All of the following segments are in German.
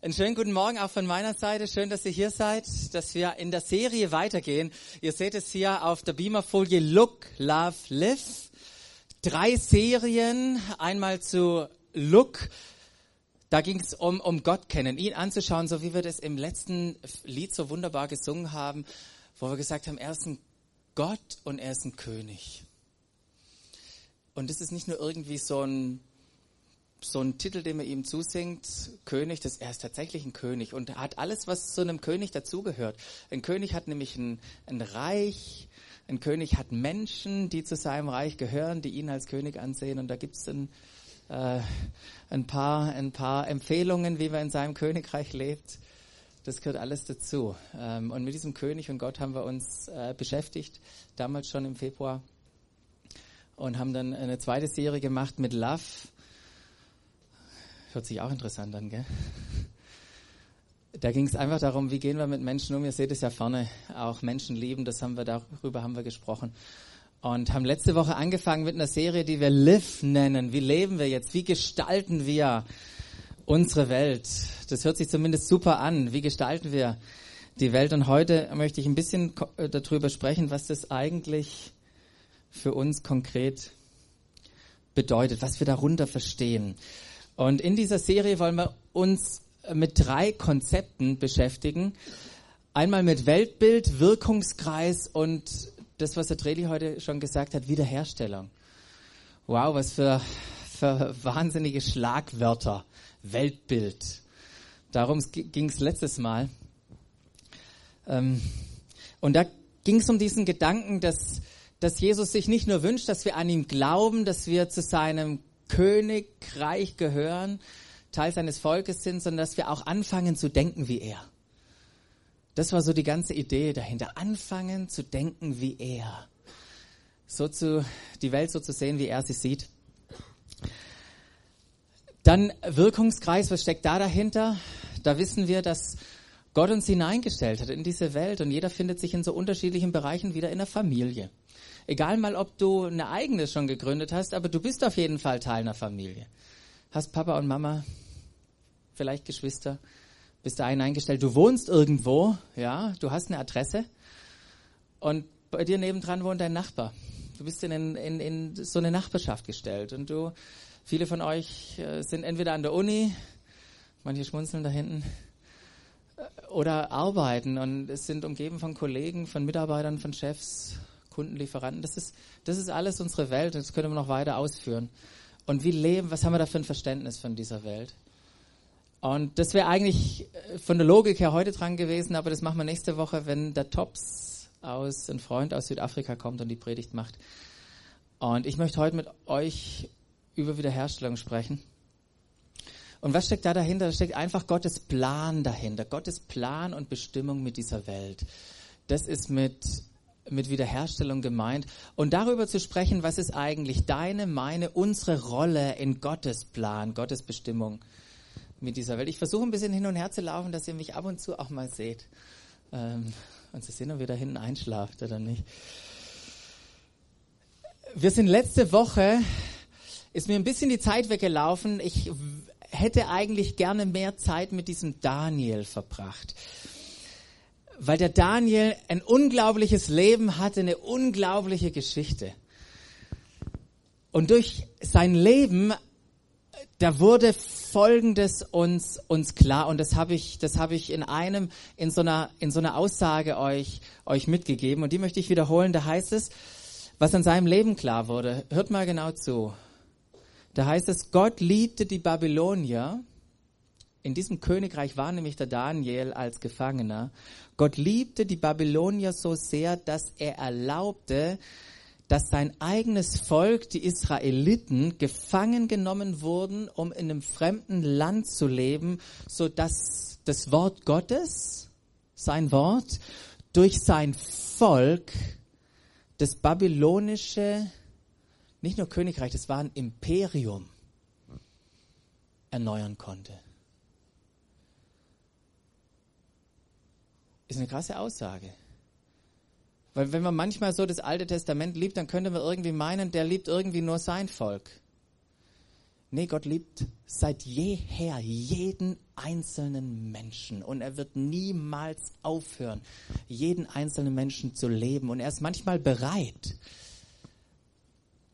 Einen schönen guten Morgen auch von meiner Seite. Schön, dass ihr hier seid, dass wir in der Serie weitergehen. Ihr seht es hier auf der Beamerfolie Look, Love, Live. Drei Serien. Einmal zu Look. Da ging es um, um Gott kennen, ihn anzuschauen, so wie wir das im letzten Lied so wunderbar gesungen haben, wo wir gesagt haben, er ist ein Gott und er ist ein König. Und das ist nicht nur irgendwie so ein so ein Titel, den man ihm zusingt, König, das, er ist tatsächlich ein König und hat alles, was zu einem König dazugehört. Ein König hat nämlich ein, ein Reich, ein König hat Menschen, die zu seinem Reich gehören, die ihn als König ansehen und da gibt es ein, äh, ein, paar, ein paar Empfehlungen, wie man in seinem Königreich lebt. Das gehört alles dazu. Ähm, und mit diesem König und Gott haben wir uns äh, beschäftigt, damals schon im Februar und haben dann eine zweite Serie gemacht mit Love Hört sich auch interessant an, gell? Da ging es einfach darum, wie gehen wir mit Menschen um. Ihr seht es ja vorne, auch Menschen lieben, das haben wir darüber haben wir gesprochen. Und haben letzte Woche angefangen mit einer Serie, die wir Live nennen. Wie leben wir jetzt? Wie gestalten wir unsere Welt? Das hört sich zumindest super an. Wie gestalten wir die Welt? Und heute möchte ich ein bisschen äh, darüber sprechen, was das eigentlich für uns konkret bedeutet, was wir darunter verstehen. Und in dieser Serie wollen wir uns mit drei Konzepten beschäftigen. Einmal mit Weltbild, Wirkungskreis und das, was der Treli heute schon gesagt hat, Wiederherstellung. Wow, was für, für wahnsinnige Schlagwörter. Weltbild. Darum ging es letztes Mal. Ähm, und da ging es um diesen Gedanken, dass, dass Jesus sich nicht nur wünscht, dass wir an ihm glauben, dass wir zu seinem Königreich gehören, Teil seines Volkes sind, sondern dass wir auch anfangen zu denken wie er. Das war so die ganze Idee dahinter. Anfangen zu denken wie er. So zu, die Welt so zu sehen, wie er sie sieht. Dann Wirkungskreis, was steckt da dahinter? Da wissen wir, dass Gott uns hineingestellt hat in diese Welt und jeder findet sich in so unterschiedlichen Bereichen wieder in der Familie. Egal mal, ob du eine eigene schon gegründet hast, aber du bist auf jeden Fall Teil einer Familie. Hast Papa und Mama, vielleicht Geschwister, bist da eingestellt. Du wohnst irgendwo, ja, du hast eine Adresse und bei dir nebendran wohnt dein Nachbar. Du bist in, in, in so eine Nachbarschaft gestellt und du, viele von euch äh, sind entweder an der Uni, manche schmunzeln da hinten, äh, oder arbeiten und es sind umgeben von Kollegen, von Mitarbeitern, von Chefs, Kunden, Lieferanten. Das ist, das ist alles unsere Welt. Das können wir noch weiter ausführen. Und wie leben, was haben wir da für ein Verständnis von dieser Welt? Und das wäre eigentlich äh, von der Logik her heute dran gewesen, aber das machen wir nächste Woche, wenn der Tops aus, ein Freund aus Südafrika kommt und die Predigt macht. Und ich möchte heute mit euch über Wiederherstellung sprechen. Und was steckt da dahinter? Da steckt einfach Gottes Plan dahinter. Gottes Plan und Bestimmung mit dieser Welt. Das ist mit mit Wiederherstellung gemeint und darüber zu sprechen, was ist eigentlich deine, meine, unsere Rolle in Gottes Plan, Gottes Bestimmung mit dieser Welt. Ich versuche ein bisschen hin und her zu laufen, dass ihr mich ab und zu auch mal seht. Ähm, und zu sehen, ob ihr da hinten einschlaft oder nicht. Wir sind letzte Woche, ist mir ein bisschen die Zeit weggelaufen. Ich hätte eigentlich gerne mehr Zeit mit diesem Daniel verbracht weil der Daniel ein unglaubliches Leben hatte, eine unglaubliche Geschichte. Und durch sein Leben, da wurde Folgendes uns, uns klar. Und das habe ich, das habe ich in einem, in so einer, in so einer Aussage euch, euch mitgegeben. Und die möchte ich wiederholen. Da heißt es, was an seinem Leben klar wurde. Hört mal genau zu. Da heißt es, Gott liebte die Babylonier in diesem Königreich war nämlich der Daniel als Gefangener. Gott liebte die Babylonier so sehr, dass er erlaubte, dass sein eigenes Volk, die Israeliten, gefangen genommen wurden, um in einem fremden Land zu leben, so dass das Wort Gottes, sein Wort, durch sein Volk das babylonische, nicht nur Königreich, das war ein Imperium, erneuern konnte. Ist eine krasse Aussage. Weil wenn man manchmal so das Alte Testament liebt, dann könnte man irgendwie meinen, der liebt irgendwie nur sein Volk. Nee, Gott liebt seit jeher jeden einzelnen Menschen und er wird niemals aufhören, jeden einzelnen Menschen zu leben. Und er ist manchmal bereit,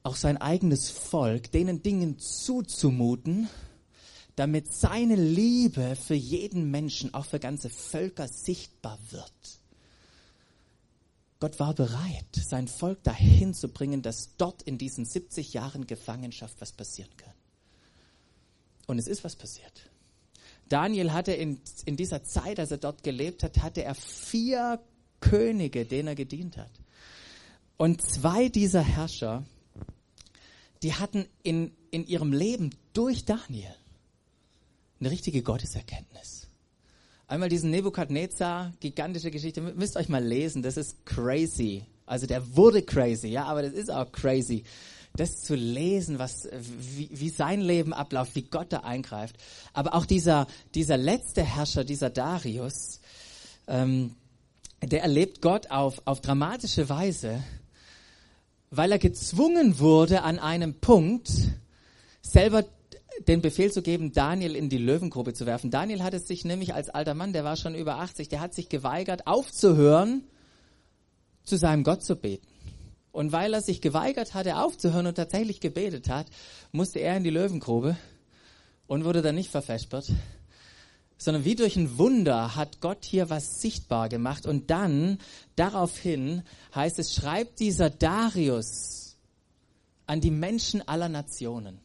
auch sein eigenes Volk denen Dingen zuzumuten, damit seine Liebe für jeden Menschen, auch für ganze Völker sichtbar wird. Gott war bereit, sein Volk dahin zu bringen, dass dort in diesen 70 Jahren Gefangenschaft was passieren kann. Und es ist was passiert. Daniel hatte in, in dieser Zeit, als er dort gelebt hat, hatte er vier Könige, denen er gedient hat. Und zwei dieser Herrscher, die hatten in, in ihrem Leben durch Daniel eine richtige Gotteserkenntnis. Einmal diesen Nebukadnezar, gigantische Geschichte, müsst euch mal lesen, das ist crazy. Also der wurde crazy, ja, aber das ist auch crazy das zu lesen, was, wie, wie sein Leben abläuft, wie Gott da eingreift. Aber auch dieser, dieser letzte Herrscher, dieser Darius, ähm, der erlebt Gott auf, auf dramatische Weise, weil er gezwungen wurde, an einem Punkt selber den Befehl zu geben, Daniel in die Löwengrube zu werfen. Daniel hat es sich nämlich als alter Mann, der war schon über 80, der hat sich geweigert, aufzuhören, zu seinem Gott zu beten. Und weil er sich geweigert hatte, aufzuhören und tatsächlich gebetet hat, musste er in die Löwengrube und wurde dann nicht verfespert, sondern wie durch ein Wunder hat Gott hier was sichtbar gemacht. Und dann, daraufhin, heißt es, schreibt dieser Darius an die Menschen aller Nationen,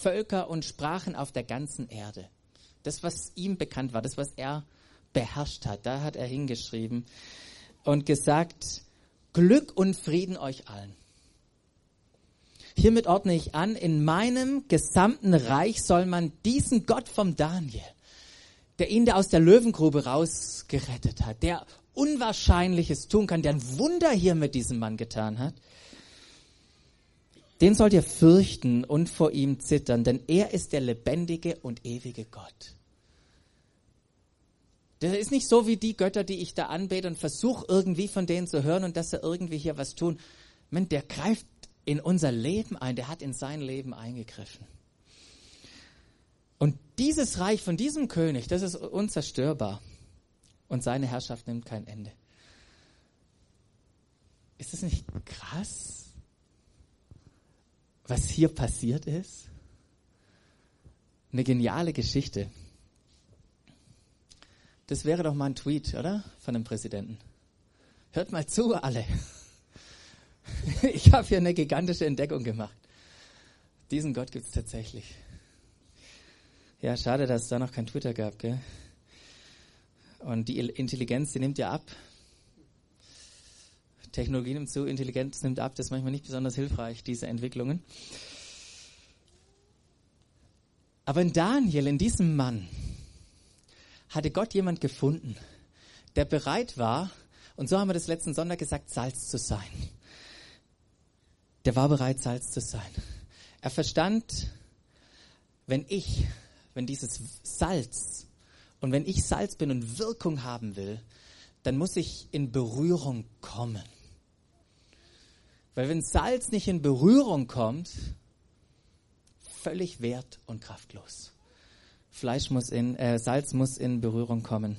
Völker und Sprachen auf der ganzen Erde. Das, was ihm bekannt war, das, was er beherrscht hat, da hat er hingeschrieben und gesagt, Glück und Frieden euch allen. Hiermit ordne ich an, in meinem gesamten Reich soll man diesen Gott vom Daniel, der ihn da aus der Löwengrube rausgerettet hat, der Unwahrscheinliches tun kann, der ein Wunder hier mit diesem Mann getan hat, den sollt ihr fürchten und vor ihm zittern, denn er ist der lebendige und ewige Gott. Der ist nicht so wie die Götter, die ich da anbete und versuche irgendwie von denen zu hören und dass sie irgendwie hier was tun. Man, der greift in unser Leben ein, der hat in sein Leben eingegriffen. Und dieses Reich von diesem König, das ist unzerstörbar. Und seine Herrschaft nimmt kein Ende. Ist es nicht krass, was hier passiert ist? Eine geniale Geschichte. Das wäre doch mal ein Tweet, oder? Von dem Präsidenten. Hört mal zu, alle. Ich habe hier eine gigantische Entdeckung gemacht. Diesen Gott gibt es tatsächlich. Ja, schade, dass es da noch kein Twitter gab, gell? Und die Intelligenz, die nimmt ja ab. Technologie nimmt zu, Intelligenz nimmt ab. Das ist manchmal nicht besonders hilfreich, diese Entwicklungen. Aber in Daniel, in diesem Mann, hatte Gott jemand gefunden, der bereit war, und so haben wir das letzten Sonntag gesagt, Salz zu sein. Der war bereit, Salz zu sein. Er verstand, wenn ich, wenn dieses Salz und wenn ich Salz bin und Wirkung haben will, dann muss ich in Berührung kommen. Weil wenn Salz nicht in Berührung kommt, völlig wert und kraftlos. Fleisch muss in, äh, Salz muss in Berührung kommen.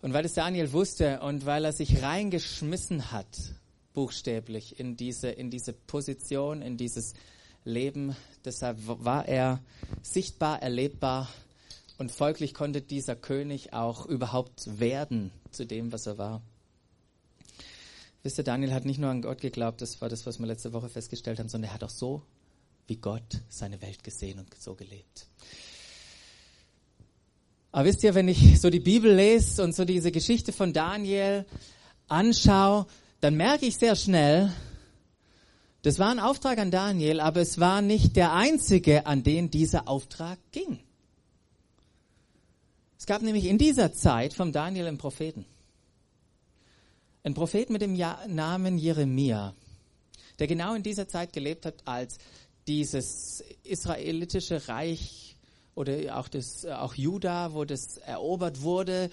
Und weil es Daniel wusste und weil er sich reingeschmissen hat, buchstäblich in diese, in diese Position, in dieses Leben, deshalb war er sichtbar, erlebbar und folglich konnte dieser König auch überhaupt werden zu dem, was er war. Wisst ihr, Daniel hat nicht nur an Gott geglaubt, das war das, was wir letzte Woche festgestellt haben, sondern er hat auch so wie Gott seine Welt gesehen und so gelebt. Aber wisst ihr, wenn ich so die Bibel lese und so diese Geschichte von Daniel anschaue, dann merke ich sehr schnell, das war ein Auftrag an Daniel, aber es war nicht der einzige, an den dieser Auftrag ging. Es gab nämlich in dieser Zeit vom Daniel einen Propheten. Ein Prophet mit dem Namen Jeremia, der genau in dieser Zeit gelebt hat, als dieses israelitische Reich oder auch das, auch Juda, wo das erobert wurde,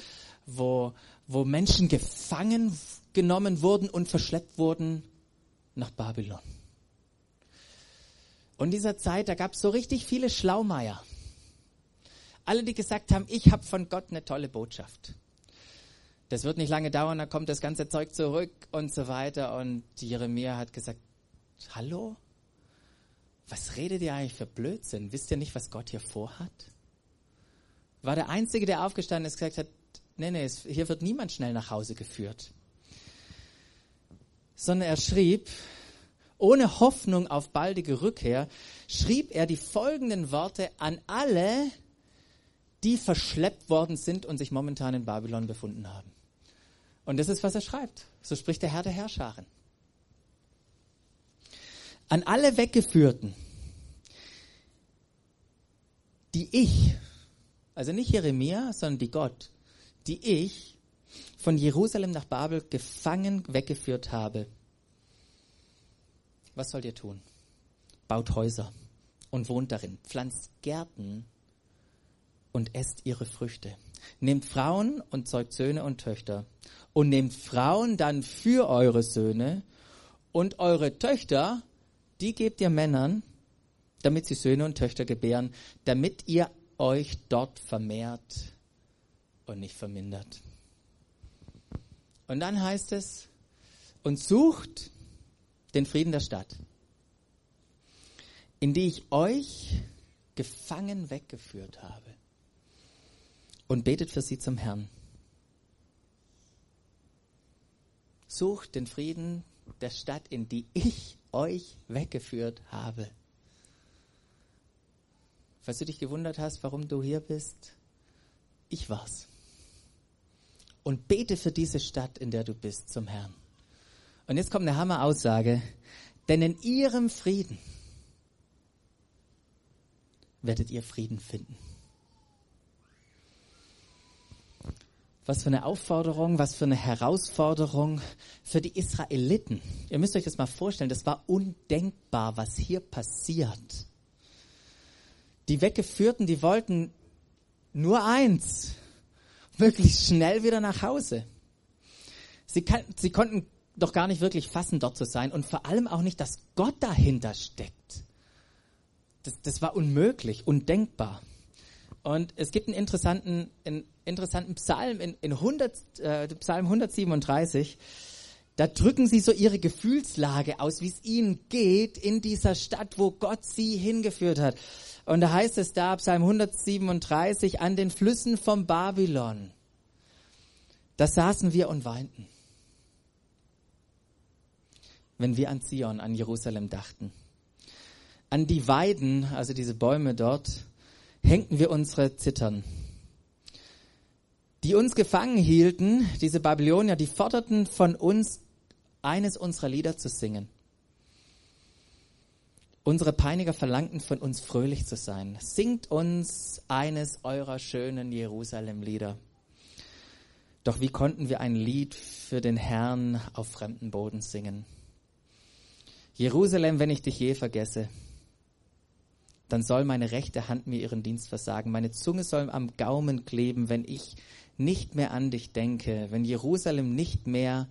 wo, wo Menschen gefangen genommen wurden und verschleppt wurden nach Babylon. Und in dieser Zeit, da gab es so richtig viele Schlaumeier. Alle, die gesagt haben, ich habe von Gott eine tolle Botschaft. Das wird nicht lange dauern, dann kommt das ganze Zeug zurück und so weiter. Und Jeremia hat gesagt, hallo? Was redet ihr eigentlich für Blödsinn? Wisst ihr nicht, was Gott hier vorhat? War der Einzige, der aufgestanden ist, gesagt hat, nee, nee, hier wird niemand schnell nach Hause geführt. Sondern er schrieb, ohne Hoffnung auf baldige Rückkehr, schrieb er die folgenden Worte an alle, die verschleppt worden sind und sich momentan in Babylon befunden haben. Und das ist, was er schreibt. So spricht der Herr der Herrscharen. An alle Weggeführten, die ich, also nicht Jeremia, sondern die Gott, die ich von Jerusalem nach Babel gefangen weggeführt habe. Was sollt ihr tun? Baut Häuser und wohnt darin, pflanzt Gärten und esst ihre Früchte. Nehmt Frauen und zeugt Söhne und Töchter. Und nehmt Frauen dann für eure Söhne und eure Töchter, die gebt ihr Männern, damit sie Söhne und Töchter gebären, damit ihr euch dort vermehrt und nicht vermindert. Und dann heißt es, und sucht den Frieden der Stadt, in die ich euch gefangen weggeführt habe und betet für sie zum Herrn. Sucht den Frieden der Stadt, in die ich euch weggeführt habe. Falls du dich gewundert hast, warum du hier bist, ich war's. Und bete für diese Stadt, in der du bist, zum Herrn. Und jetzt kommt eine Hammer-Aussage. Denn in ihrem Frieden werdet ihr Frieden finden. Was für eine Aufforderung, was für eine Herausforderung für die Israeliten. Ihr müsst euch das mal vorstellen, das war undenkbar, was hier passiert. Die Weggeführten, die wollten nur eins, möglichst schnell wieder nach Hause. Sie, kann, sie konnten doch gar nicht wirklich fassen, dort zu sein und vor allem auch nicht, dass Gott dahinter steckt. Das, das war unmöglich, undenkbar. Und es gibt einen interessanten, einen interessanten Psalm in, in 100, äh, Psalm 137. Da drücken sie so ihre Gefühlslage aus, wie es ihnen geht in dieser Stadt, wo Gott sie hingeführt hat. Und da heißt es da, Psalm 137, an den Flüssen vom Babylon. Da saßen wir und weinten, wenn wir an Zion, an Jerusalem dachten. An die Weiden, also diese Bäume dort, hängten wir unsere Zittern. Die uns gefangen hielten, diese Babylonier, die forderten von uns, eines unserer Lieder zu singen. Unsere Peiniger verlangten von uns fröhlich zu sein. Singt uns eines eurer schönen Jerusalem-Lieder. Doch wie konnten wir ein Lied für den Herrn auf fremden Boden singen? Jerusalem, wenn ich dich je vergesse, dann soll meine rechte Hand mir ihren Dienst versagen. Meine Zunge soll am Gaumen kleben, wenn ich nicht mehr an dich denke, wenn Jerusalem nicht mehr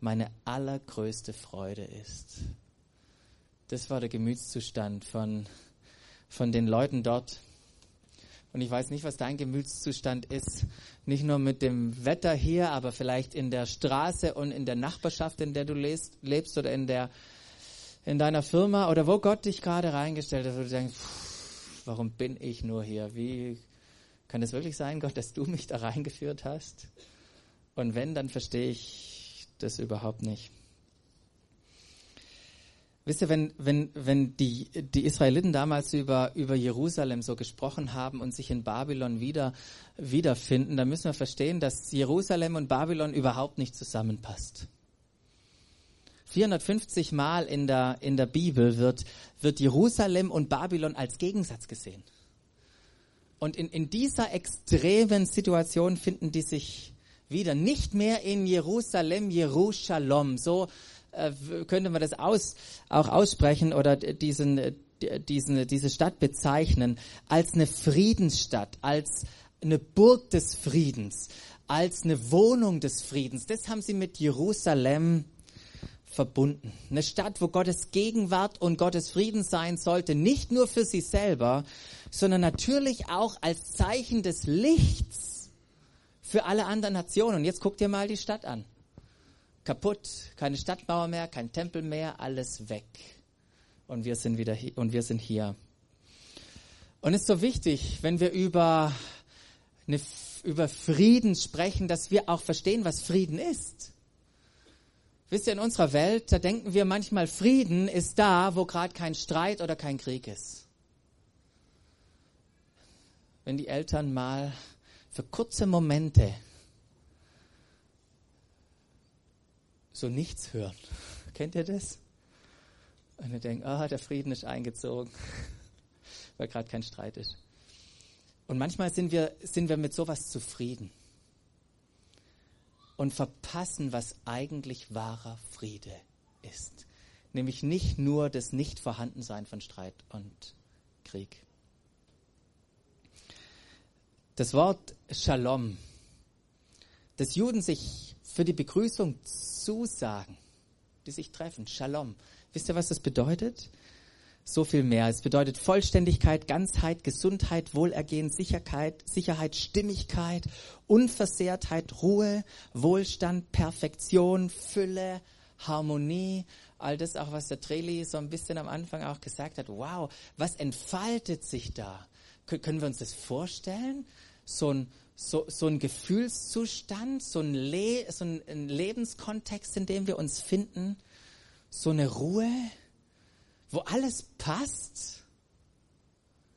meine allergrößte Freude ist. Das war der Gemütszustand von, von den Leuten dort. Und ich weiß nicht, was dein Gemütszustand ist. Nicht nur mit dem Wetter hier, aber vielleicht in der Straße und in der Nachbarschaft, in der du lebst, lebst oder in der in deiner Firma oder wo Gott dich gerade reingestellt hat, wo du denkst, pff, warum bin ich nur hier? Wie kann es wirklich sein, Gott, dass du mich da reingeführt hast? Und wenn, dann verstehe ich das überhaupt nicht. Wisst ihr, wenn, wenn, wenn die, die Israeliten damals über, über Jerusalem so gesprochen haben und sich in Babylon wieder, wiederfinden, dann müssen wir verstehen, dass Jerusalem und Babylon überhaupt nicht zusammenpasst. 450 Mal in der, in der Bibel wird, wird Jerusalem und Babylon als Gegensatz gesehen. Und in, in dieser extremen Situation finden die sich wieder. Nicht mehr in Jerusalem, Jerusalem. So äh, könnte man das aus, auch aussprechen oder diesen, diesen, diese Stadt bezeichnen als eine Friedensstadt, als eine Burg des Friedens, als eine Wohnung des Friedens. Das haben sie mit Jerusalem verbunden. Eine Stadt, wo Gottes Gegenwart und Gottes Frieden sein sollte, nicht nur für sie selber, sondern natürlich auch als Zeichen des Lichts für alle anderen Nationen. Und jetzt guck dir mal die Stadt an. Kaputt, keine Stadtmauer mehr, kein Tempel mehr, alles weg. Und wir sind wieder hier, und wir sind hier. Und es ist so wichtig, wenn wir über, eine, über Frieden sprechen, dass wir auch verstehen, was Frieden ist. Wisst ihr, in unserer Welt, da denken wir manchmal, Frieden ist da, wo gerade kein Streit oder kein Krieg ist. Wenn die Eltern mal für kurze Momente so nichts hören. Kennt ihr das? Und ihr denkt, ah, oh, der Frieden ist eingezogen, weil gerade kein Streit ist. Und manchmal sind wir, sind wir mit sowas zufrieden und verpassen, was eigentlich wahrer Friede ist. Nämlich nicht nur das Nichtvorhandensein von Streit und Krieg. Das Wort Shalom, das Juden sich für die Begrüßung zusagen, die sich treffen, Shalom. Wisst ihr, was das bedeutet? so viel mehr. Es bedeutet Vollständigkeit, Ganzheit, Gesundheit, Wohlergehen, Sicherheit, Sicherheit, Stimmigkeit, Unversehrtheit, Ruhe, Wohlstand, Perfektion, Fülle, Harmonie. All das auch, was der Treli so ein bisschen am Anfang auch gesagt hat. Wow, was entfaltet sich da? Können wir uns das vorstellen? So ein, so, so ein Gefühlszustand, so ein, Le so ein Lebenskontext, in dem wir uns finden, so eine Ruhe, wo alles passt.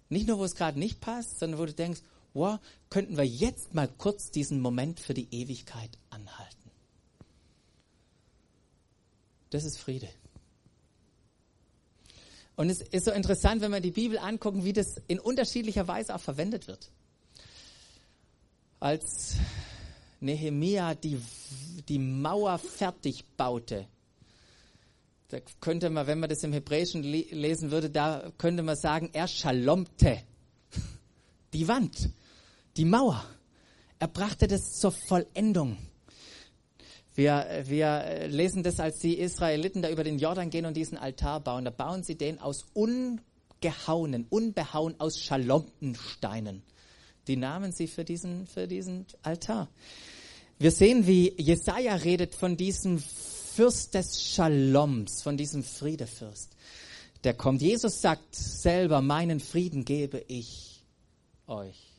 Nicht nur, wo es gerade nicht passt, sondern wo du denkst, wow, könnten wir jetzt mal kurz diesen Moment für die Ewigkeit anhalten. Das ist Friede. Und es ist so interessant, wenn wir die Bibel angucken, wie das in unterschiedlicher Weise auch verwendet wird. Als Nehemia die, die Mauer fertig baute, da könnte man, wenn man das im Hebräischen lesen würde, da könnte man sagen, er schalomte die Wand, die Mauer. Er brachte das zur Vollendung. Wir, wir lesen das, als die Israeliten da über den Jordan gehen und diesen Altar bauen. Da bauen sie den aus ungehauenen, unbehauen aus Schalomtensteinen. Die nahmen sie für diesen, für diesen Altar. Wir sehen, wie Jesaja redet von diesem Fürst des Shaloms, von diesem Friedefürst, der kommt. Jesus sagt selber, meinen Frieden gebe ich euch.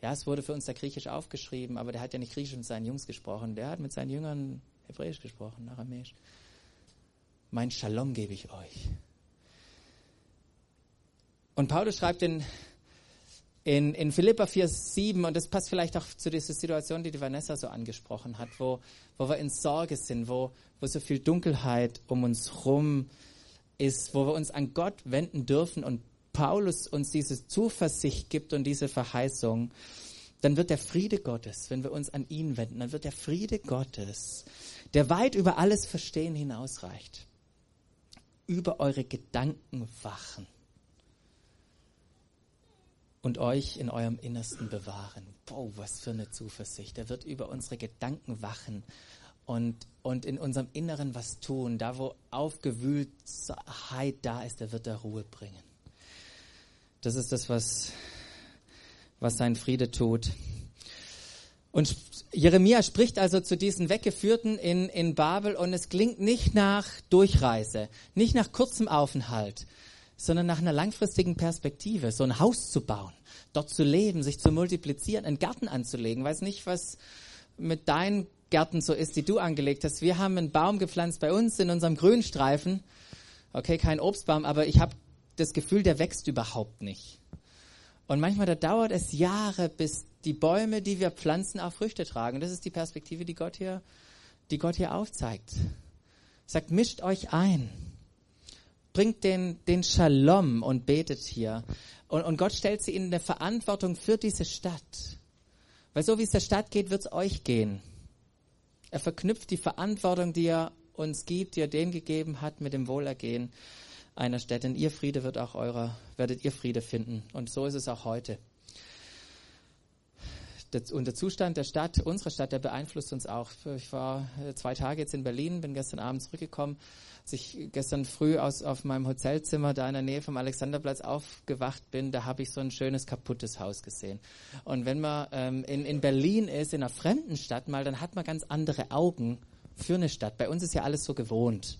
Ja, es wurde für uns der Griechisch aufgeschrieben, aber der hat ja nicht Griechisch mit seinen Jungs gesprochen, der hat mit seinen Jüngern Hebräisch gesprochen, Aramäisch. Mein Shalom gebe ich euch. Und Paulus schreibt in in, in Philippa 4, 7, und das passt vielleicht auch zu dieser Situation, die die Vanessa so angesprochen hat, wo, wo wir in Sorge sind, wo, wo so viel Dunkelheit um uns rum ist, wo wir uns an Gott wenden dürfen und Paulus uns diese Zuversicht gibt und diese Verheißung, dann wird der Friede Gottes, wenn wir uns an ihn wenden, dann wird der Friede Gottes, der weit über alles Verstehen hinausreicht, über eure Gedanken wachen und euch in eurem Innersten bewahren. Boah, was für eine Zuversicht. Er wird über unsere Gedanken wachen und, und in unserem Inneren was tun. Da, wo Aufgewühltheit da ist, er wird da Ruhe bringen. Das ist das, was, was sein Friede tut. Und Jeremia spricht also zu diesen Weggeführten in, in Babel und es klingt nicht nach Durchreise, nicht nach kurzem Aufenthalt, sondern nach einer langfristigen Perspektive, so ein Haus zu bauen, dort zu leben, sich zu multiplizieren, einen Garten anzulegen. Weiß nicht, was mit deinen Gärten so ist, die du angelegt hast. Wir haben einen Baum gepflanzt bei uns in unserem Grünstreifen. Okay, kein Obstbaum, aber ich habe das Gefühl, der wächst überhaupt nicht. Und manchmal da dauert es Jahre, bis die Bäume, die wir pflanzen, auch Früchte tragen. Das ist die Perspektive, die Gott hier, die Gott hier aufzeigt. Sagt, mischt euch ein bringt den, den Shalom und betet hier. Und, und Gott stellt sie in eine Verantwortung für diese Stadt. Weil so wie es der Stadt geht, wird es euch gehen. Er verknüpft die Verantwortung, die er uns gibt, die er denen gegeben hat, mit dem Wohlergehen einer Stadt. Denn ihr Friede wird auch eurer, werdet ihr Friede finden. Und so ist es auch heute. Und der Zustand der Stadt, unserer Stadt, der beeinflusst uns auch. Ich war äh, zwei Tage jetzt in Berlin, bin gestern Abend zurückgekommen. Als ich gestern früh aus, auf meinem Hotelzimmer da in der Nähe vom Alexanderplatz aufgewacht bin, da habe ich so ein schönes kaputtes Haus gesehen. Und wenn man ähm, in, in Berlin ist, in einer fremden Stadt mal, dann hat man ganz andere Augen für eine Stadt. Bei uns ist ja alles so gewohnt.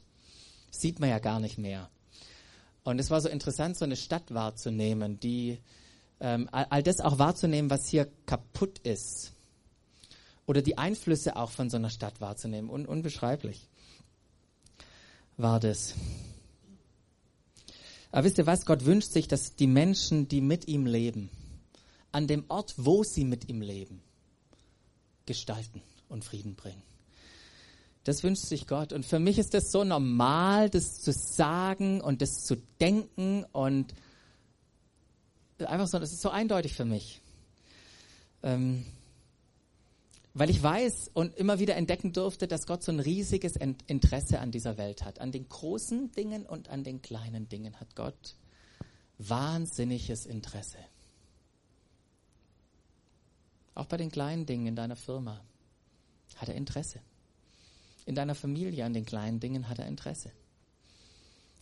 Sieht man ja gar nicht mehr. Und es war so interessant, so eine Stadt wahrzunehmen, die ähm, all, all das auch wahrzunehmen, was hier kaputt ist. Oder die Einflüsse auch von so einer Stadt wahrzunehmen. Un unbeschreiblich war das. Aber wisst ihr was? Gott wünscht sich, dass die Menschen, die mit ihm leben, an dem Ort, wo sie mit ihm leben, gestalten und Frieden bringen. Das wünscht sich Gott. Und für mich ist das so normal, das zu sagen und das zu denken und einfach so, das ist so eindeutig für mich. Ähm, weil ich weiß und immer wieder entdecken durfte, dass Gott so ein riesiges Interesse an dieser Welt hat. An den großen Dingen und an den kleinen Dingen hat Gott wahnsinniges Interesse. Auch bei den kleinen Dingen in deiner Firma hat er Interesse. In deiner Familie an den kleinen Dingen hat er Interesse.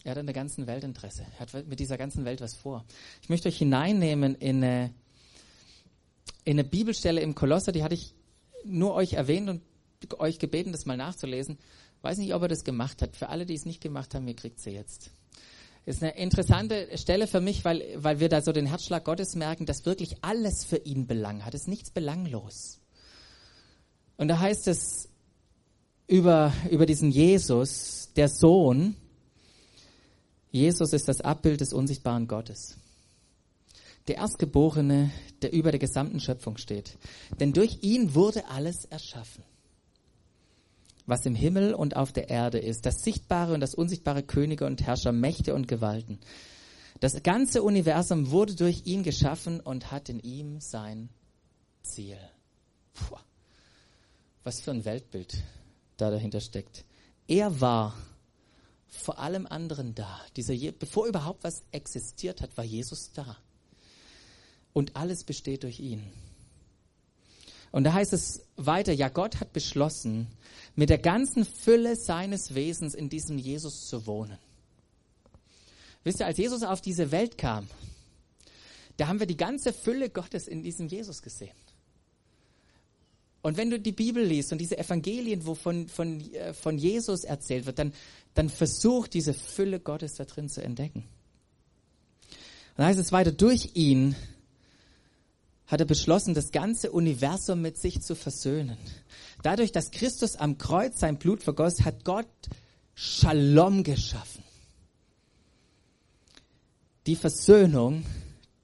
Er hat an der ganzen Welt Interesse. Er hat mit dieser ganzen Welt was vor. Ich möchte euch hineinnehmen in eine, in eine Bibelstelle im Kolosser, die hatte ich nur euch erwähnt und euch gebeten, das mal nachzulesen. Weiß nicht, ob er das gemacht hat. Für alle, die es nicht gemacht haben, ihr kriegt sie jetzt. Ist eine interessante Stelle für mich, weil, weil wir da so den Herzschlag Gottes merken, dass wirklich alles für ihn Belang hat. Es ist nichts belanglos. Und da heißt es über, über diesen Jesus, der Sohn, Jesus ist das Abbild des unsichtbaren Gottes. Der Erstgeborene, der über der gesamten Schöpfung steht. Denn durch ihn wurde alles erschaffen. Was im Himmel und auf der Erde ist, das Sichtbare und das Unsichtbare Könige und Herrscher, Mächte und Gewalten. Das ganze Universum wurde durch ihn geschaffen und hat in ihm sein Ziel. Puh. Was für ein Weltbild da dahinter steckt. Er war vor allem anderen da. Dieser, bevor überhaupt was existiert hat, war Jesus da. Und alles besteht durch ihn. Und da heißt es weiter, ja, Gott hat beschlossen, mit der ganzen Fülle seines Wesens in diesem Jesus zu wohnen. Wisst ihr, als Jesus auf diese Welt kam, da haben wir die ganze Fülle Gottes in diesem Jesus gesehen. Und wenn du die Bibel liest und diese Evangelien, wo von, von, äh, von Jesus erzählt wird, dann, dann versuch diese Fülle Gottes da drin zu entdecken. Dann heißt es weiter, durch ihn hat er beschlossen, das ganze Universum mit sich zu versöhnen. Dadurch, dass Christus am Kreuz sein Blut vergoss, hat Gott Shalom geschaffen. Die Versöhnung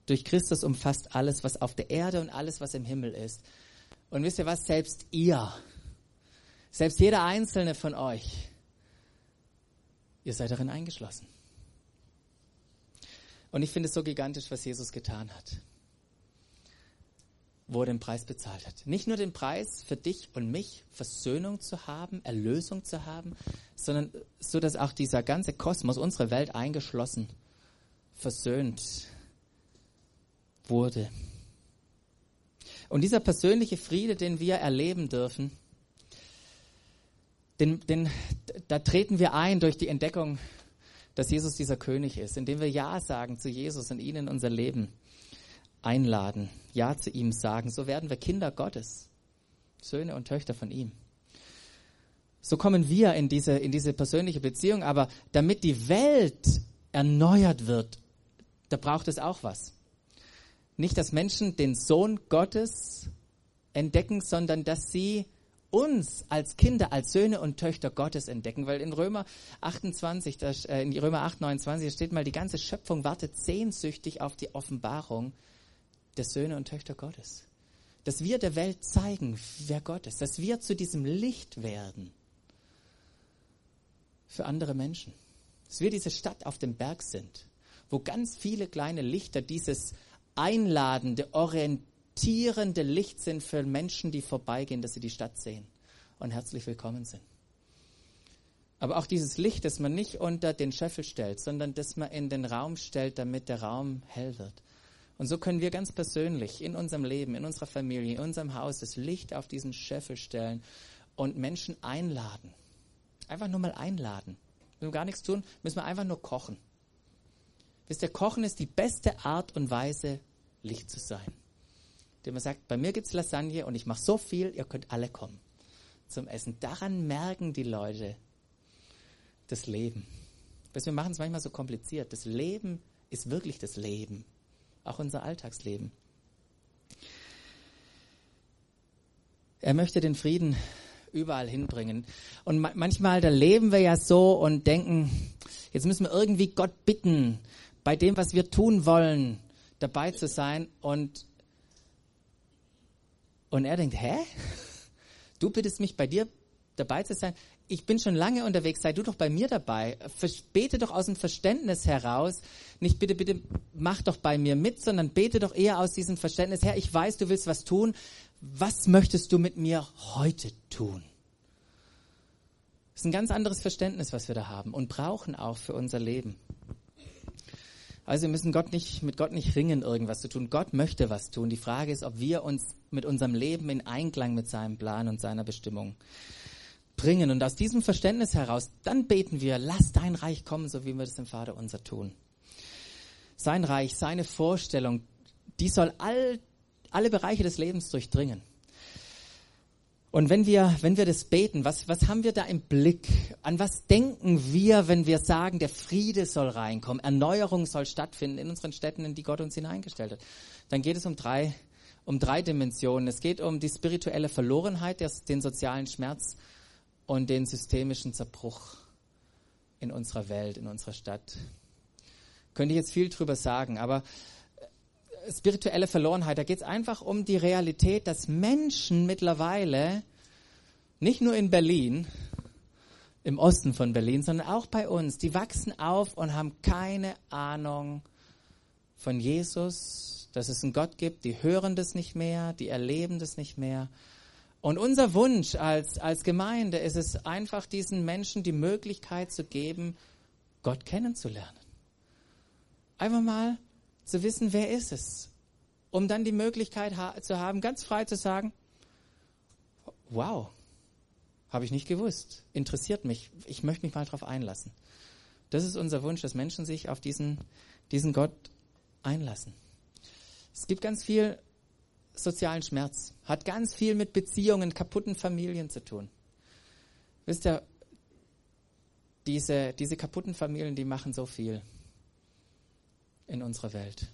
durch Christus umfasst alles, was auf der Erde und alles, was im Himmel ist. Und wisst ihr was? Selbst ihr, selbst jeder einzelne von euch, ihr seid darin eingeschlossen. Und ich finde es so gigantisch, was Jesus getan hat, wo er den Preis bezahlt hat. Nicht nur den Preis für dich und mich, Versöhnung zu haben, Erlösung zu haben, sondern so, dass auch dieser ganze Kosmos, unsere Welt eingeschlossen, versöhnt wurde. Und dieser persönliche Friede, den wir erleben dürfen, den, den, da treten wir ein durch die Entdeckung, dass Jesus dieser König ist, indem wir Ja sagen zu Jesus und ihn in unser Leben einladen, Ja zu ihm sagen. So werden wir Kinder Gottes, Söhne und Töchter von ihm. So kommen wir in diese, in diese persönliche Beziehung, aber damit die Welt erneuert wird, da braucht es auch was. Nicht, dass Menschen den Sohn Gottes entdecken, sondern dass sie uns als Kinder, als Söhne und Töchter Gottes entdecken, weil in Römer 28, das, äh, in Römer 8, 29 steht mal, die ganze Schöpfung wartet sehnsüchtig auf die Offenbarung der Söhne und Töchter Gottes. Dass wir der Welt zeigen, wer Gott ist, dass wir zu diesem Licht werden für andere Menschen. Dass wir diese Stadt auf dem Berg sind, wo ganz viele kleine Lichter dieses einladende, orientierende Licht sind für Menschen, die vorbeigehen, dass sie die Stadt sehen und herzlich willkommen sind. Aber auch dieses Licht, das man nicht unter den Scheffel stellt, sondern das man in den Raum stellt, damit der Raum hell wird Und so können wir ganz persönlich in unserem Leben, in unserer Familie, in unserem Haus das Licht auf diesen Scheffel stellen und Menschen einladen. Einfach nur mal einladen. Wenn wir gar nichts tun, müssen wir einfach nur kochen. Wisst ihr, Kochen ist die beste Art und Weise, Licht zu sein. Indem man sagt, bei mir gibt es Lasagne und ich mache so viel, ihr könnt alle kommen zum Essen. Daran merken die Leute das Leben. wir machen es manchmal so kompliziert. Das Leben ist wirklich das Leben. Auch unser Alltagsleben. Er möchte den Frieden überall hinbringen. Und manchmal, da leben wir ja so und denken, jetzt müssen wir irgendwie Gott bitten, bei dem, was wir tun wollen, dabei zu sein. Und, und er denkt, hä? Du bittest mich bei dir dabei zu sein? Ich bin schon lange unterwegs, sei du doch bei mir dabei. Bete doch aus dem Verständnis heraus. Nicht bitte, bitte mach doch bei mir mit, sondern bete doch eher aus diesem Verständnis her. Ich weiß, du willst was tun. Was möchtest du mit mir heute tun? Das ist ein ganz anderes Verständnis, was wir da haben und brauchen auch für unser Leben. Also wir müssen Gott nicht, mit Gott nicht ringen, irgendwas zu tun. Gott möchte was tun. Die Frage ist, ob wir uns mit unserem Leben in Einklang mit seinem Plan und seiner Bestimmung bringen. Und aus diesem Verständnis heraus, dann beten wir, lass dein Reich kommen, so wie wir das im Vater unser tun. Sein Reich, seine Vorstellung, die soll all, alle Bereiche des Lebens durchdringen. Und wenn wir, wenn wir das beten, was, was haben wir da im Blick? An was denken wir, wenn wir sagen, der Friede soll reinkommen, Erneuerung soll stattfinden in unseren Städten, in die Gott uns hineingestellt hat? Dann geht es um drei, um drei Dimensionen. Es geht um die spirituelle Verlorenheit, den sozialen Schmerz und den systemischen Zerbruch in unserer Welt, in unserer Stadt. Könnte ich jetzt viel drüber sagen, aber spirituelle Verlorenheit, da geht es einfach um die Realität, dass Menschen mittlerweile, nicht nur in Berlin, im Osten von Berlin, sondern auch bei uns, die wachsen auf und haben keine Ahnung von Jesus, dass es einen Gott gibt, die hören das nicht mehr, die erleben das nicht mehr. Und unser Wunsch als, als Gemeinde ist es einfach, diesen Menschen die Möglichkeit zu geben, Gott kennenzulernen. Einfach mal zu wissen, wer ist es, um dann die Möglichkeit ha zu haben, ganz frei zu sagen, wow, habe ich nicht gewusst, interessiert mich, ich möchte mich mal darauf einlassen. Das ist unser Wunsch, dass Menschen sich auf diesen, diesen Gott einlassen. Es gibt ganz viel sozialen Schmerz, hat ganz viel mit Beziehungen, kaputten Familien zu tun. Wisst ihr, diese, diese kaputten Familien, die machen so viel in unserer Welt,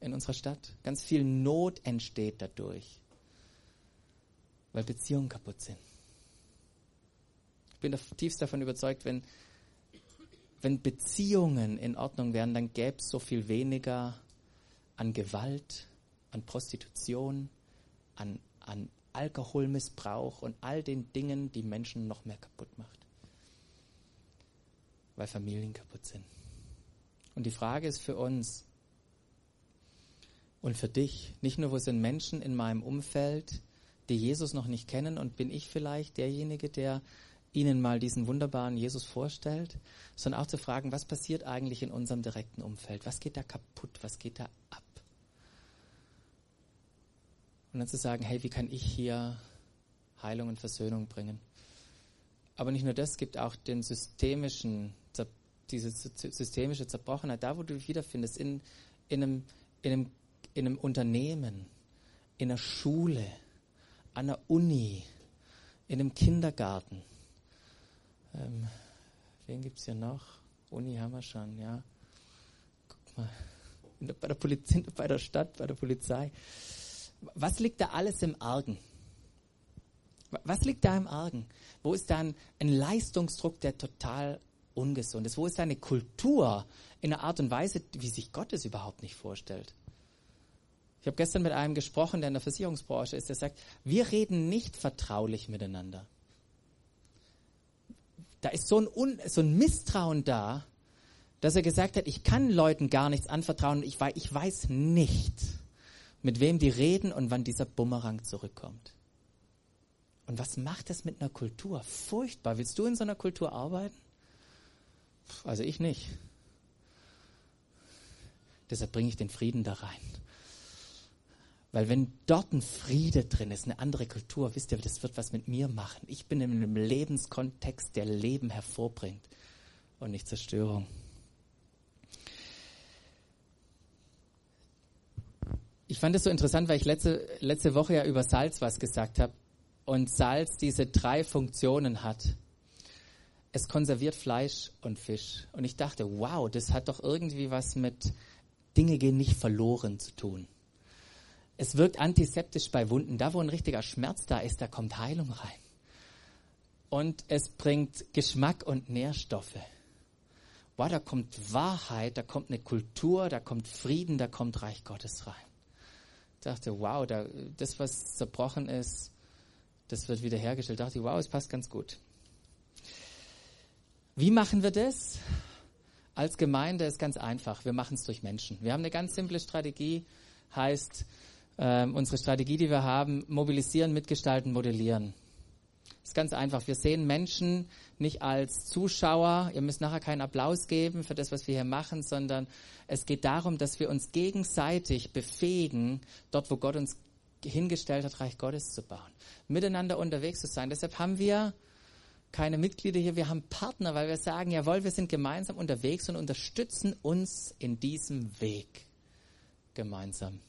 in unserer Stadt. Ganz viel Not entsteht dadurch, weil Beziehungen kaputt sind. Ich bin tiefst davon überzeugt, wenn, wenn Beziehungen in Ordnung wären, dann gäbe es so viel weniger an Gewalt, an Prostitution, an, an Alkoholmissbrauch und all den Dingen, die Menschen noch mehr kaputt macht. Weil Familien kaputt sind. Und die Frage ist für uns und für dich, nicht nur, wo sind Menschen in meinem Umfeld, die Jesus noch nicht kennen und bin ich vielleicht derjenige, der ihnen mal diesen wunderbaren Jesus vorstellt, sondern auch zu fragen, was passiert eigentlich in unserem direkten Umfeld? Was geht da kaputt? Was geht da ab? Und dann zu sagen, hey, wie kann ich hier Heilung und Versöhnung bringen? Aber nicht nur das, gibt auch den systemischen diese systemische Zerbrochenheit, da wo du dich wiederfindest, in, in, einem, in, einem, in einem Unternehmen, in einer Schule, an der Uni, in einem Kindergarten. Ähm, wen gibt es hier noch? Uni haben wir schon, ja. Guck mal, der, bei, der Polizei, bei der Stadt, bei der Polizei. Was liegt da alles im Argen? Was liegt da im Argen? Wo ist da ein, ein Leistungsdruck, der total ungesund ist? Wo ist eine Kultur in einer Art und Weise, wie sich Gott es überhaupt nicht vorstellt? Ich habe gestern mit einem gesprochen, der in der Versicherungsbranche ist, der sagt, wir reden nicht vertraulich miteinander. Da ist so ein, Un so ein Misstrauen da, dass er gesagt hat, ich kann Leuten gar nichts anvertrauen, ich weiß, ich weiß nicht, mit wem die reden und wann dieser Bumerang zurückkommt. Und was macht das mit einer Kultur? Furchtbar. Willst du in so einer Kultur arbeiten? Also ich nicht. Deshalb bringe ich den Frieden da rein. Weil wenn dort ein Friede drin ist, eine andere Kultur, wisst ihr, das wird was mit mir machen. Ich bin in einem Lebenskontext, der Leben hervorbringt und nicht Zerstörung. Ich fand es so interessant, weil ich letzte, letzte Woche ja über Salz was gesagt habe. Und Salz diese drei Funktionen hat. Es konserviert Fleisch und Fisch. Und ich dachte, wow, das hat doch irgendwie was mit Dinge gehen nicht verloren zu tun. Es wirkt antiseptisch bei Wunden. Da, wo ein richtiger Schmerz da ist, da kommt Heilung rein. Und es bringt Geschmack und Nährstoffe. Wow, da kommt Wahrheit, da kommt eine Kultur, da kommt Frieden, da kommt Reich Gottes rein. Ich dachte, wow, da, das, was zerbrochen ist, das wird wiederhergestellt. Da dachte ich, wow, es passt ganz gut. Wie machen wir das? Als Gemeinde ist ganz einfach. Wir machen es durch Menschen. Wir haben eine ganz simple Strategie, heißt, ähm, unsere Strategie, die wir haben, mobilisieren, mitgestalten, modellieren. Ist ganz einfach. Wir sehen Menschen nicht als Zuschauer. Ihr müsst nachher keinen Applaus geben für das, was wir hier machen, sondern es geht darum, dass wir uns gegenseitig befähigen, dort, wo Gott uns hingestellt hat, Reich Gottes zu bauen. Miteinander unterwegs zu sein. Deshalb haben wir keine Mitglieder hier, wir haben Partner, weil wir sagen, jawohl, wir sind gemeinsam unterwegs und unterstützen uns in diesem Weg gemeinsam.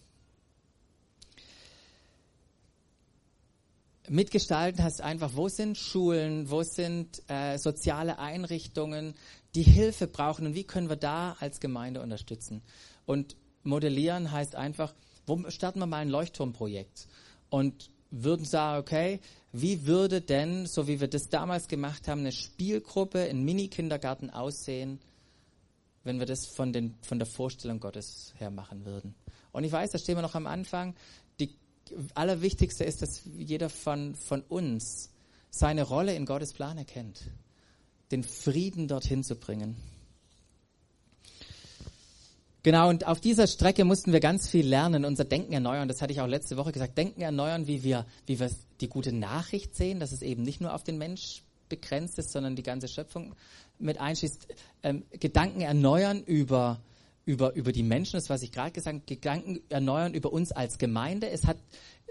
Mitgestalten heißt einfach, wo sind Schulen, wo sind äh, soziale Einrichtungen, die Hilfe brauchen und wie können wir da als Gemeinde unterstützen. Und modellieren heißt einfach, wo starten wir mal ein Leuchtturmprojekt und würden sagen, okay, wie würde denn, so wie wir das damals gemacht haben, eine Spielgruppe in Mini-Kindergarten aussehen, wenn wir das von, den, von der Vorstellung Gottes her machen würden? Und ich weiß, da stehen wir noch am Anfang Allerwichtigste ist, dass jeder von, von uns seine Rolle in Gottes Plan erkennt, den Frieden dorthin zu bringen. Genau, und auf dieser Strecke mussten wir ganz viel lernen, unser Denken erneuern. Das hatte ich auch letzte Woche gesagt. Denken erneuern, wie wir, wie wir die gute Nachricht sehen, dass es eben nicht nur auf den Mensch begrenzt ist, sondern die ganze Schöpfung mit einschließt. Ähm, Gedanken erneuern über über, über die Menschen, das was ich gerade gesagt habe, Gedanken erneuern über uns als Gemeinde. Es hat,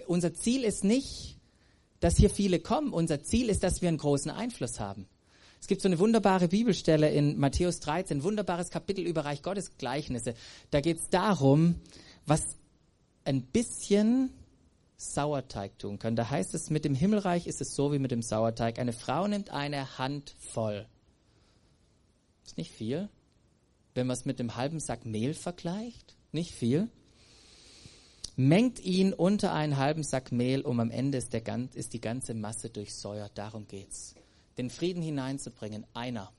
unser Ziel ist nicht, dass hier viele kommen. Unser Ziel ist, dass wir einen großen Einfluss haben. Es gibt so eine wunderbare Bibelstelle in Matthäus 13, ein wunderbares Kapitel über Reich Gottes Gleichnisse. Da geht es darum, was ein bisschen Sauerteig tun kann. Da heißt es, mit dem Himmelreich ist es so wie mit dem Sauerteig. Eine Frau nimmt eine Hand voll. Ist nicht viel wenn man es mit dem halben Sack Mehl vergleicht, nicht viel, mengt ihn unter einen halben Sack Mehl, um am Ende ist, der, ist die ganze Masse durchsäuert. Darum geht's. Den Frieden hineinzubringen, einer.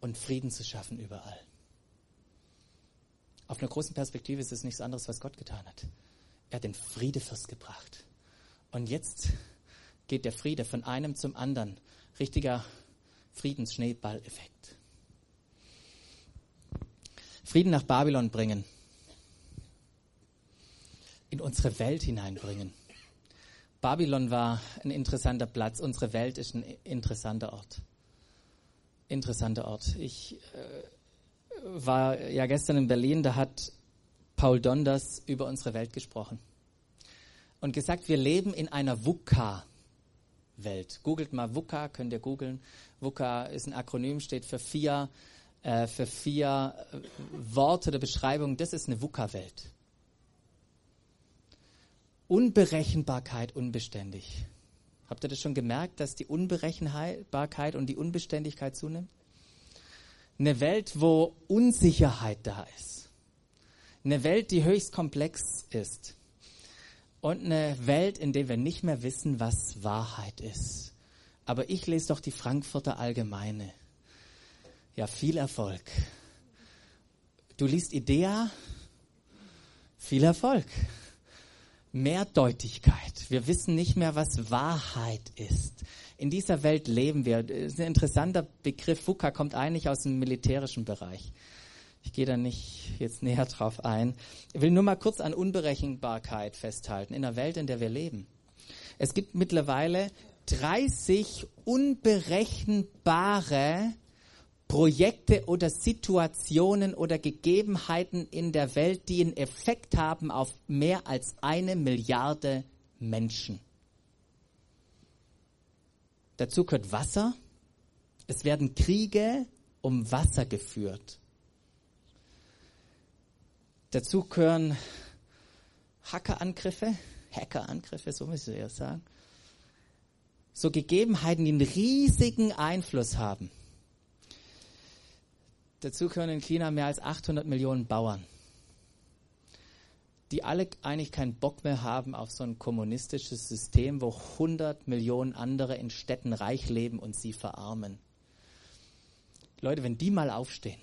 Und Frieden zu schaffen überall. Auf einer großen Perspektive ist es nichts anderes, was Gott getan hat. Er hat den Friedefürst gebracht. Und jetzt geht der Friede von einem zum anderen. Richtiger Friedensschneeball-Effekt. Frieden nach Babylon bringen. In unsere Welt hineinbringen. Babylon war ein interessanter Platz. Unsere Welt ist ein interessanter Ort. Interessanter Ort. Ich äh, war ja gestern in Berlin, da hat Paul Donders über unsere Welt gesprochen und gesagt, wir leben in einer VUCA-Welt. Googelt mal VUCA, könnt ihr googeln. VUCA ist ein Akronym, steht für vier äh, für vier äh, Worte der Beschreibung, das ist eine VUCA-Welt. Unberechenbarkeit, unbeständig. Habt ihr das schon gemerkt, dass die Unberechenbarkeit und die Unbeständigkeit zunimmt? Eine Welt, wo Unsicherheit da ist. Eine Welt, die höchst komplex ist. Und eine Welt, in der wir nicht mehr wissen, was Wahrheit ist. Aber ich lese doch die Frankfurter Allgemeine. Ja, viel Erfolg. Du liest Idea, viel Erfolg. Mehrdeutigkeit. Wir wissen nicht mehr, was Wahrheit ist. In dieser Welt leben wir. Das ist ein interessanter Begriff. VUCA kommt eigentlich aus dem militärischen Bereich. Ich gehe da nicht jetzt näher drauf ein. Ich will nur mal kurz an Unberechenbarkeit festhalten in der Welt, in der wir leben. Es gibt mittlerweile 30 unberechenbare Projekte oder Situationen oder Gegebenheiten in der Welt, die einen Effekt haben auf mehr als eine Milliarde Menschen. Dazu gehört Wasser. Es werden Kriege um Wasser geführt. Dazu gehören Hackerangriffe, Hackerangriffe, so müsste ich ja sagen. So Gegebenheiten, die einen riesigen Einfluss haben. Dazu gehören in China mehr als 800 Millionen Bauern, die alle eigentlich keinen Bock mehr haben auf so ein kommunistisches System, wo 100 Millionen andere in Städten reich leben und sie verarmen. Leute, wenn die mal aufstehen,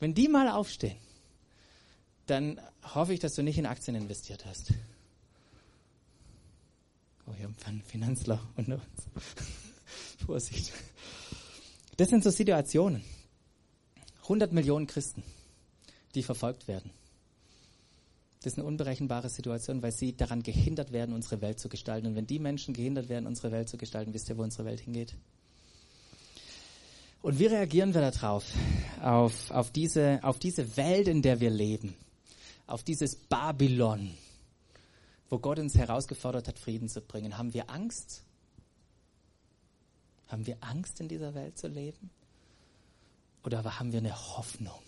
wenn die mal aufstehen, dann hoffe ich, dass du nicht in Aktien investiert hast. Oh, hier haben Finanzler unter uns. Vorsicht. Das sind so Situationen. 100 Millionen Christen, die verfolgt werden. Das ist eine unberechenbare Situation, weil sie daran gehindert werden, unsere Welt zu gestalten. Und wenn die Menschen gehindert werden, unsere Welt zu gestalten, wisst ihr, wo unsere Welt hingeht? Und wie reagieren wir darauf? Auf, auf, diese, auf diese Welt, in der wir leben. Auf dieses Babylon, wo Gott uns herausgefordert hat, Frieden zu bringen. Haben wir Angst? Haben wir Angst, in dieser Welt zu leben? Oder haben wir eine Hoffnung?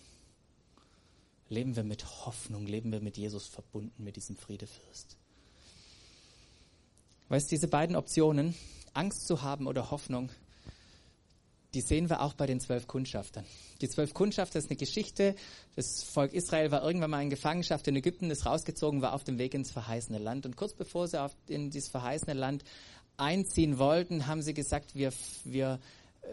Leben wir mit Hoffnung? Leben wir mit Jesus verbunden, mit diesem Friedefürst? Weißt du, diese beiden Optionen, Angst zu haben oder Hoffnung, die sehen wir auch bei den zwölf Kundschaftern. Die zwölf Kundschafter ist eine Geschichte. Das Volk Israel war irgendwann mal in Gefangenschaft in Ägypten, ist rausgezogen, war auf dem Weg ins verheißene Land. Und kurz bevor sie auf, in dieses verheißene Land einziehen wollten, haben sie gesagt, wir, wir,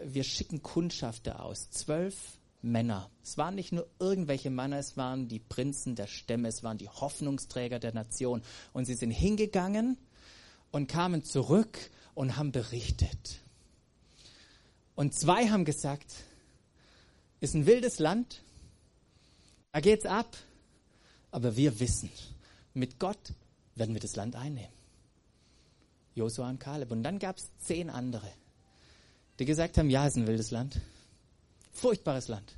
wir schicken Kundschafter aus. Zwölf Männer. Es waren nicht nur irgendwelche Männer, es waren die Prinzen der Stämme, es waren die Hoffnungsträger der Nation. Und sie sind hingegangen und kamen zurück und haben berichtet. Und zwei haben gesagt, ist ein wildes Land, da geht's ab, aber wir wissen, mit Gott werden wir das Land einnehmen. Josua und Kaleb. Und dann gab es zehn andere, die gesagt haben, ja, es ist ein wildes Land. Furchtbares Land.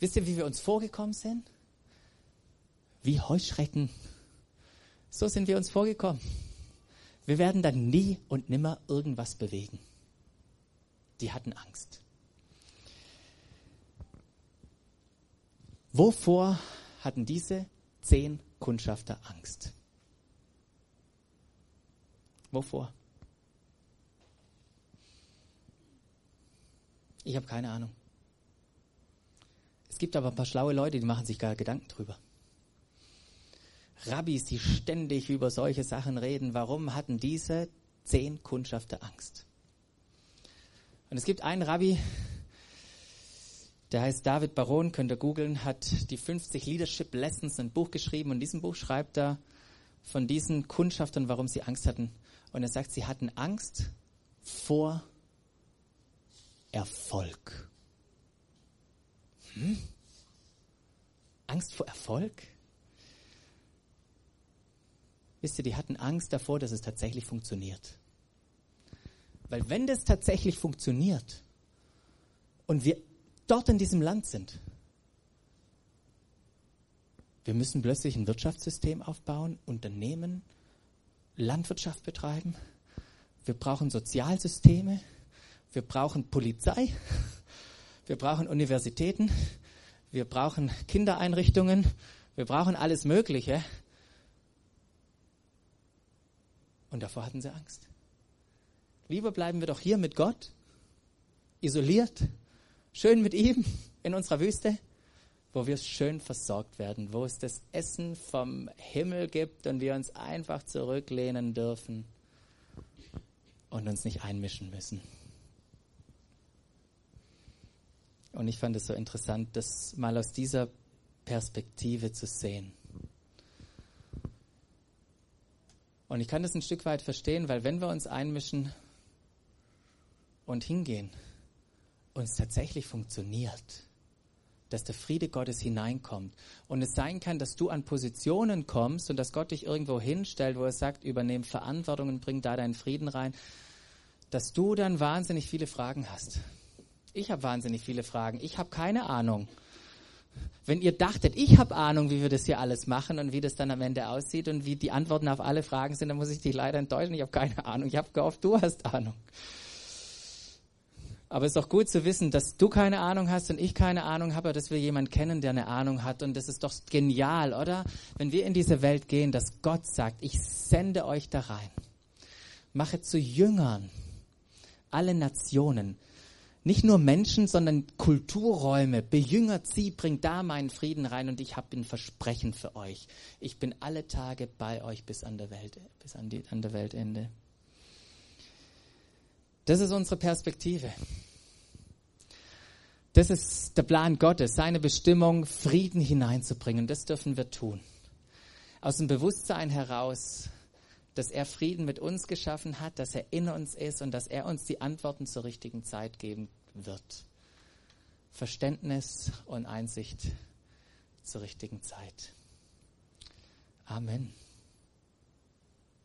Wisst ihr, wie wir uns vorgekommen sind? Wie Heuschrecken. So sind wir uns vorgekommen. Wir werden dann nie und nimmer irgendwas bewegen. Die hatten Angst. Wovor hatten diese zehn Kundschafter Angst? Wovor? Ich habe keine Ahnung. Es gibt aber ein paar schlaue Leute, die machen sich gar Gedanken drüber. Rabbis, die ständig über solche Sachen reden, warum hatten diese zehn Kundschafter Angst? Und es gibt einen Rabbi, der heißt David Baron, könnt ihr googeln, hat die 50 Leadership Lessons, ein Buch geschrieben und in diesem Buch schreibt er von diesen Kundschaftern, warum sie Angst hatten. Und er sagt, sie hatten Angst vor Erfolg. Hm? Angst vor Erfolg? Wisst ihr, die hatten Angst davor, dass es tatsächlich funktioniert. Weil wenn das tatsächlich funktioniert und wir dort in diesem Land sind, wir müssen plötzlich ein Wirtschaftssystem aufbauen, Unternehmen, Landwirtschaft betreiben. Wir brauchen Sozialsysteme. Wir brauchen Polizei. Wir brauchen Universitäten. Wir brauchen Kindereinrichtungen. Wir brauchen alles Mögliche. Und davor hatten sie Angst. Lieber bleiben wir doch hier mit Gott, isoliert, schön mit ihm in unserer Wüste, wo wir schön versorgt werden, wo es das Essen vom Himmel gibt und wir uns einfach zurücklehnen dürfen und uns nicht einmischen müssen. Und ich fand es so interessant, das mal aus dieser Perspektive zu sehen. Und ich kann das ein Stück weit verstehen, weil wenn wir uns einmischen, und hingehen und es tatsächlich funktioniert, dass der Friede Gottes hineinkommt und es sein kann, dass du an Positionen kommst und dass Gott dich irgendwo hinstellt, wo er sagt, übernehm Verantwortung und bring da deinen Frieden rein, dass du dann wahnsinnig viele Fragen hast. Ich habe wahnsinnig viele Fragen. Ich habe keine Ahnung. Wenn ihr dachtet, ich habe Ahnung, wie wir das hier alles machen und wie das dann am Ende aussieht und wie die Antworten auf alle Fragen sind, dann muss ich dich leider enttäuschen. Ich habe keine Ahnung. Ich habe gehofft, du hast Ahnung. Aber es ist doch gut zu wissen, dass du keine Ahnung hast und ich keine Ahnung habe, dass wir jemanden kennen, der eine Ahnung hat. Und das ist doch genial, oder? Wenn wir in diese Welt gehen, dass Gott sagt, ich sende euch da rein. Mache zu Jüngern alle Nationen. Nicht nur Menschen, sondern Kulturräume. Bejüngert sie, bringt da meinen Frieden rein und ich habe ein Versprechen für euch. Ich bin alle Tage bei euch bis an der Welt, bis an, die, an der Weltende. Das ist unsere Perspektive. Das ist der Plan Gottes, seine Bestimmung, Frieden hineinzubringen. Das dürfen wir tun. Aus dem Bewusstsein heraus, dass er Frieden mit uns geschaffen hat, dass er in uns ist und dass er uns die Antworten zur richtigen Zeit geben wird. Verständnis und Einsicht zur richtigen Zeit. Amen.